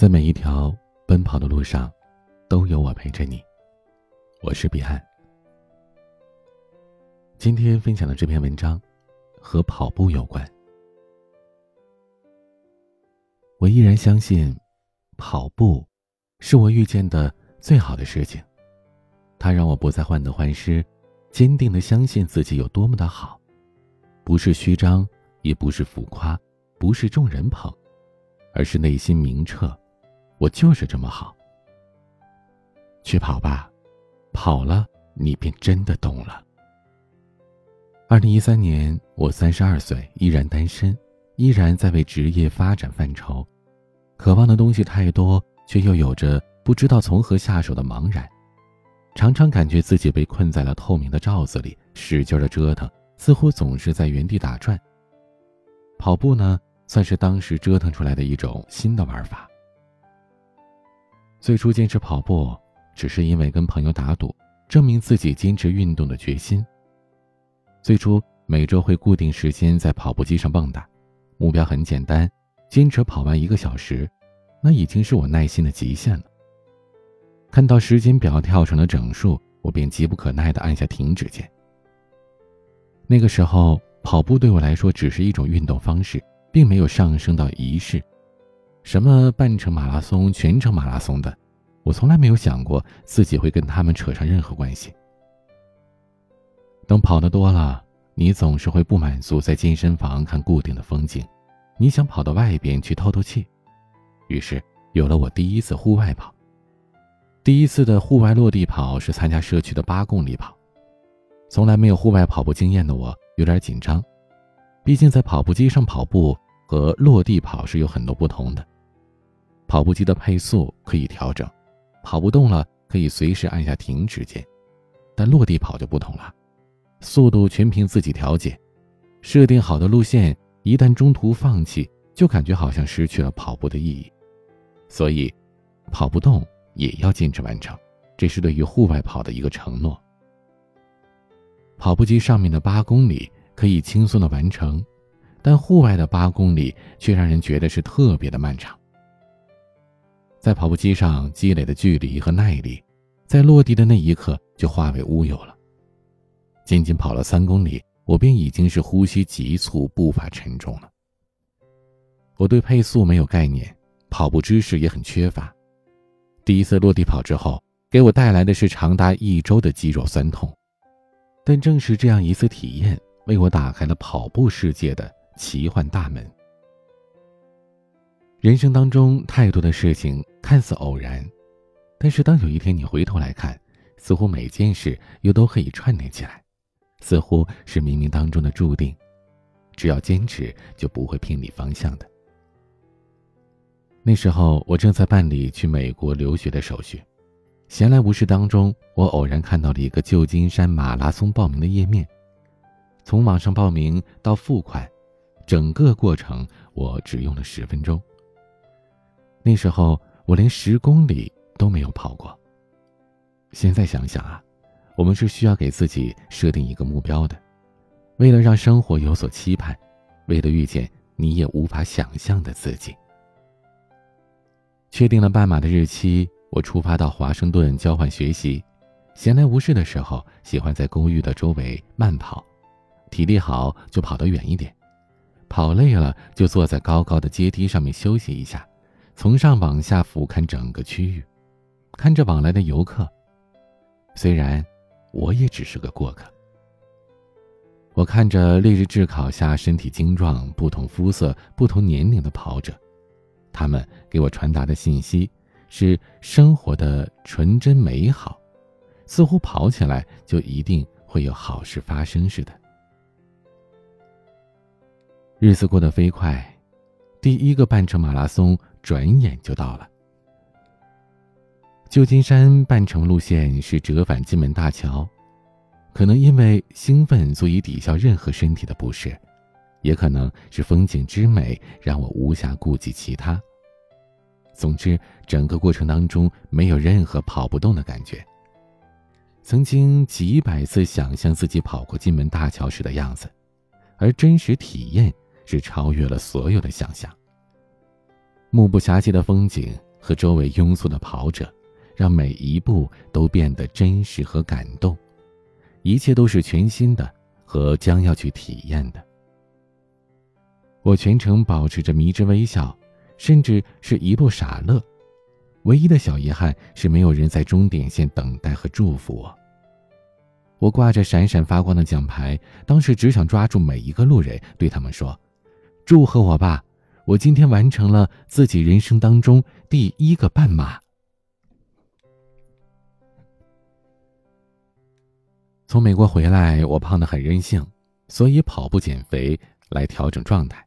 在每一条奔跑的路上，都有我陪着你。我是彼岸。今天分享的这篇文章和跑步有关。我依然相信，跑步是我遇见的最好的事情。它让我不再患得患失，坚定的相信自己有多么的好，不是虚张，也不是浮夸，不是众人捧，而是内心明澈。我就是这么好。去跑吧，跑了你便真的懂了。二零一三年，我三十二岁，依然单身，依然在为职业发展犯愁，渴望的东西太多，却又有着不知道从何下手的茫然，常常感觉自己被困在了透明的罩子里，使劲的折腾，似乎总是在原地打转。跑步呢，算是当时折腾出来的一种新的玩法。最初坚持跑步，只是因为跟朋友打赌，证明自己坚持运动的决心。最初每周会固定时间在跑步机上蹦跶，目标很简单，坚持跑完一个小时，那已经是我耐心的极限了。看到时间表跳成了整数，我便急不可耐地按下停止键。那个时候，跑步对我来说只是一种运动方式，并没有上升到仪式。什么半程马拉松、全程马拉松的，我从来没有想过自己会跟他们扯上任何关系。等跑得多了，你总是会不满足在健身房看固定的风景，你想跑到外边去透透气。于是有了我第一次户外跑。第一次的户外落地跑是参加社区的八公里跑，从来没有户外跑步经验的我有点紧张，毕竟在跑步机上跑步和落地跑是有很多不同的。跑步机的配速可以调整，跑不动了可以随时按下停止键，但落地跑就不同了，速度全凭自己调节。设定好的路线一旦中途放弃，就感觉好像失去了跑步的意义。所以，跑不动也要坚持完成，这是对于户外跑的一个承诺。跑步机上面的八公里可以轻松的完成，但户外的八公里却让人觉得是特别的漫长。在跑步机上积累的距离和耐力，在落地的那一刻就化为乌有了。仅仅跑了三公里，我便已经是呼吸急促、步伐沉重了。我对配速没有概念，跑步知识也很缺乏。第一次落地跑之后，给我带来的是长达一周的肌肉酸痛。但正是这样一次体验，为我打开了跑步世界的奇幻大门。人生当中太多的事情看似偶然，但是当有一天你回头来看，似乎每件事又都可以串联起来，似乎是冥冥当中的注定。只要坚持，就不会偏离方向的。那时候我正在办理去美国留学的手续，闲来无事当中，我偶然看到了一个旧金山马拉松报名的页面。从网上报名到付款，整个过程我只用了十分钟。那时候我连十公里都没有跑过。现在想想啊，我们是需要给自己设定一个目标的，为了让生活有所期盼，为了遇见你也无法想象的自己。确定了半马的日期，我出发到华盛顿交换学习。闲来无事的时候，喜欢在公寓的周围慢跑，体力好就跑得远一点，跑累了就坐在高高的阶梯上面休息一下。从上往下俯瞰整个区域，看着往来的游客。虽然我也只是个过客，我看着烈日炙烤下身体精壮、不同肤色、不同年龄的跑者，他们给我传达的信息是生活的纯真美好，似乎跑起来就一定会有好事发生似的。日子过得飞快，第一个半程马拉松。转眼就到了。旧金山半程路线是折返金门大桥，可能因为兴奋足以抵消任何身体的不适，也可能是风景之美让我无暇顾及其他。总之，整个过程当中没有任何跑不动的感觉。曾经几百次想象自己跑过金门大桥时的样子，而真实体验是超越了所有的想象。目不暇接的风景，和周围庸俗的跑者，让每一步都变得真实和感动，一切都是全新的和将要去体验的。我全程保持着迷之微笑，甚至是一路傻乐。唯一的小遗憾是没有人在终点线等待和祝福我。我挂着闪闪发光的奖牌，当时只想抓住每一个路人，对他们说：“祝贺我吧，我今天完成了自己人生当中第一个半马。”从美国回来，我胖得很任性，所以跑步减肥来调整状态。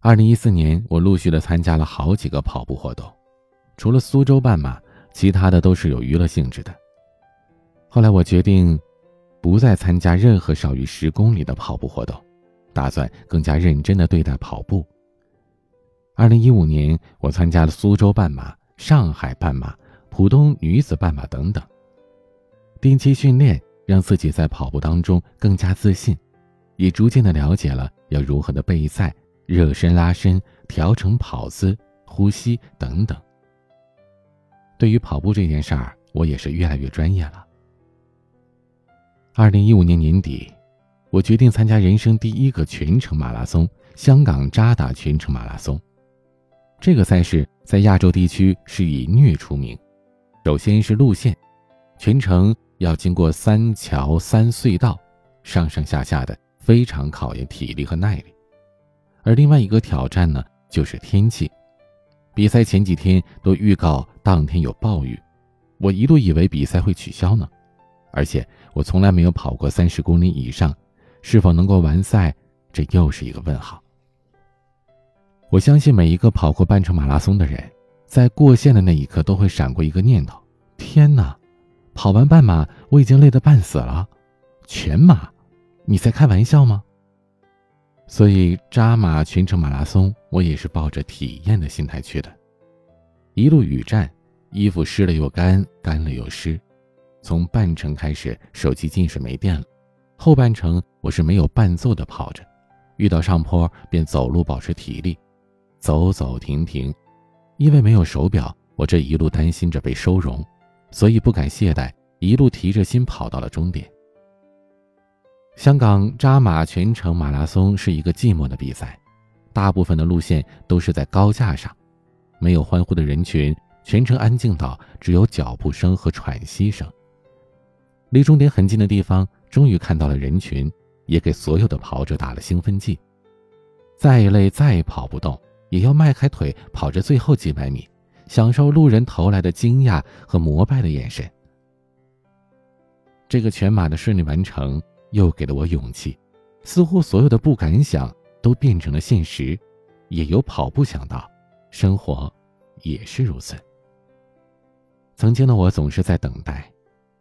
二零一四年，我陆续的参加了好几个跑步活动。除了苏州半马，其他的都是有娱乐性质的。后来我决定，不再参加任何少于十公里的跑步活动，打算更加认真的对待跑步。二零一五年，我参加了苏州半马、上海半马、浦东女子半马等等。定期训练让自己在跑步当中更加自信，也逐渐的了解了要如何的备赛、热身、拉伸、调整跑姿、呼吸等等。对于跑步这件事儿，我也是越来越专业了。二零一五年年底，我决定参加人生第一个全程马拉松——香港渣打全程马拉松。这个赛事在亚洲地区是以虐出名。首先是路线，全程要经过三桥三隧道，上上下下的，非常考验体力和耐力。而另外一个挑战呢，就是天气。比赛前几天都预告当天有暴雨，我一度以为比赛会取消呢。而且我从来没有跑过三十公里以上，是否能够完赛，这又是一个问号。我相信每一个跑过半程马拉松的人，在过线的那一刻都会闪过一个念头：天哪，跑完半马我已经累得半死了，全马，你在开玩笑吗？所以扎马全程马拉松，我也是抱着体验的心态去的。一路雨战，衣服湿了又干，干了又湿。从半程开始，手机进水没电了；后半程我是没有伴奏的跑着，遇到上坡便走路保持体力，走走停停。因为没有手表，我这一路担心着被收容，所以不敢懈怠，一路提着心跑到了终点。香港扎马全程马拉松是一个寂寞的比赛，大部分的路线都是在高架上，没有欢呼的人群，全程安静到只有脚步声和喘息声。离终点很近的地方，终于看到了人群，也给所有的跑者打了兴奋剂。再累再跑不动，也要迈开腿跑着最后几百米，享受路人投来的惊讶和膜拜的眼神。这个全马的顺利完成。又给了我勇气，似乎所有的不敢想都变成了现实，也由跑步想到，生活也是如此。曾经的我总是在等待，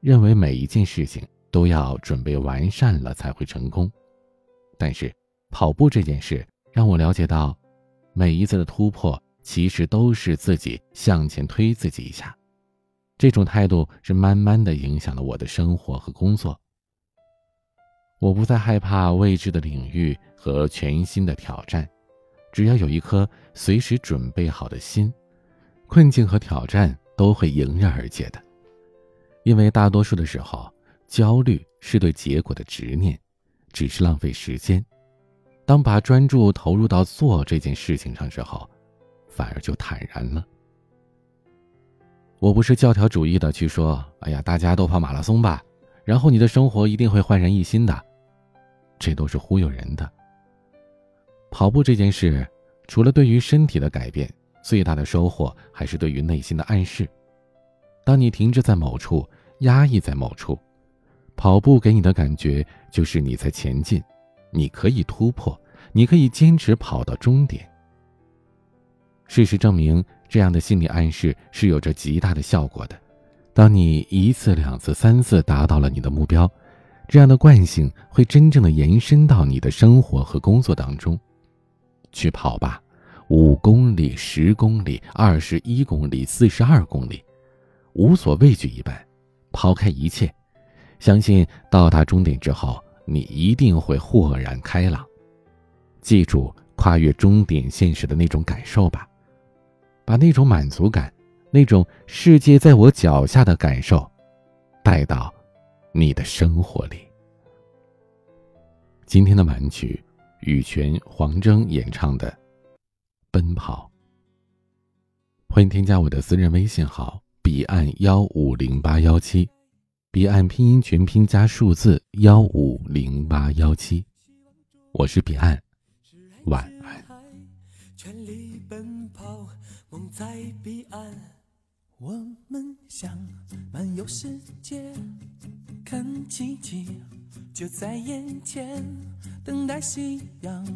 认为每一件事情都要准备完善了才会成功，但是跑步这件事让我了解到，每一次的突破其实都是自己向前推自己一下，这种态度是慢慢的影响了我的生活和工作。我不再害怕未知的领域和全新的挑战，只要有一颗随时准备好的心，困境和挑战都会迎刃而解的。因为大多数的时候，焦虑是对结果的执念，只是浪费时间。当把专注投入到做这件事情上之后，反而就坦然了。我不是教条主义的去说，哎呀，大家都跑马拉松吧。然后你的生活一定会焕然一新的，这都是忽悠人的。跑步这件事，除了对于身体的改变，最大的收获还是对于内心的暗示。当你停滞在某处，压抑在某处，跑步给你的感觉就是你在前进，你可以突破，你可以坚持跑到终点。事实证明，这样的心理暗示是有着极大的效果的。当你一次、两次、三次达到了你的目标，这样的惯性会真正的延伸到你的生活和工作当中。去跑吧，五公里、十公里、二十一公里、四十二公里，无所畏惧一般，抛开一切，相信到达终点之后，你一定会豁然开朗。记住跨越终点线时的那种感受吧，把那种满足感，那种世界在我脚下的感受，带到你的生活里。今天的晚曲，羽泉、黄征演唱的《奔跑》。欢迎添加我的私人微信号：彼岸幺五零八幺七，彼岸拼音全拼加数字幺五零八幺七。我是彼岸，晚安。全力奔跑，梦在彼岸。我们想漫游世界，看奇迹就在眼前，等待夕阳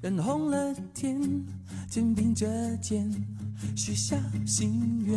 染红了天，肩并着肩。许下心愿，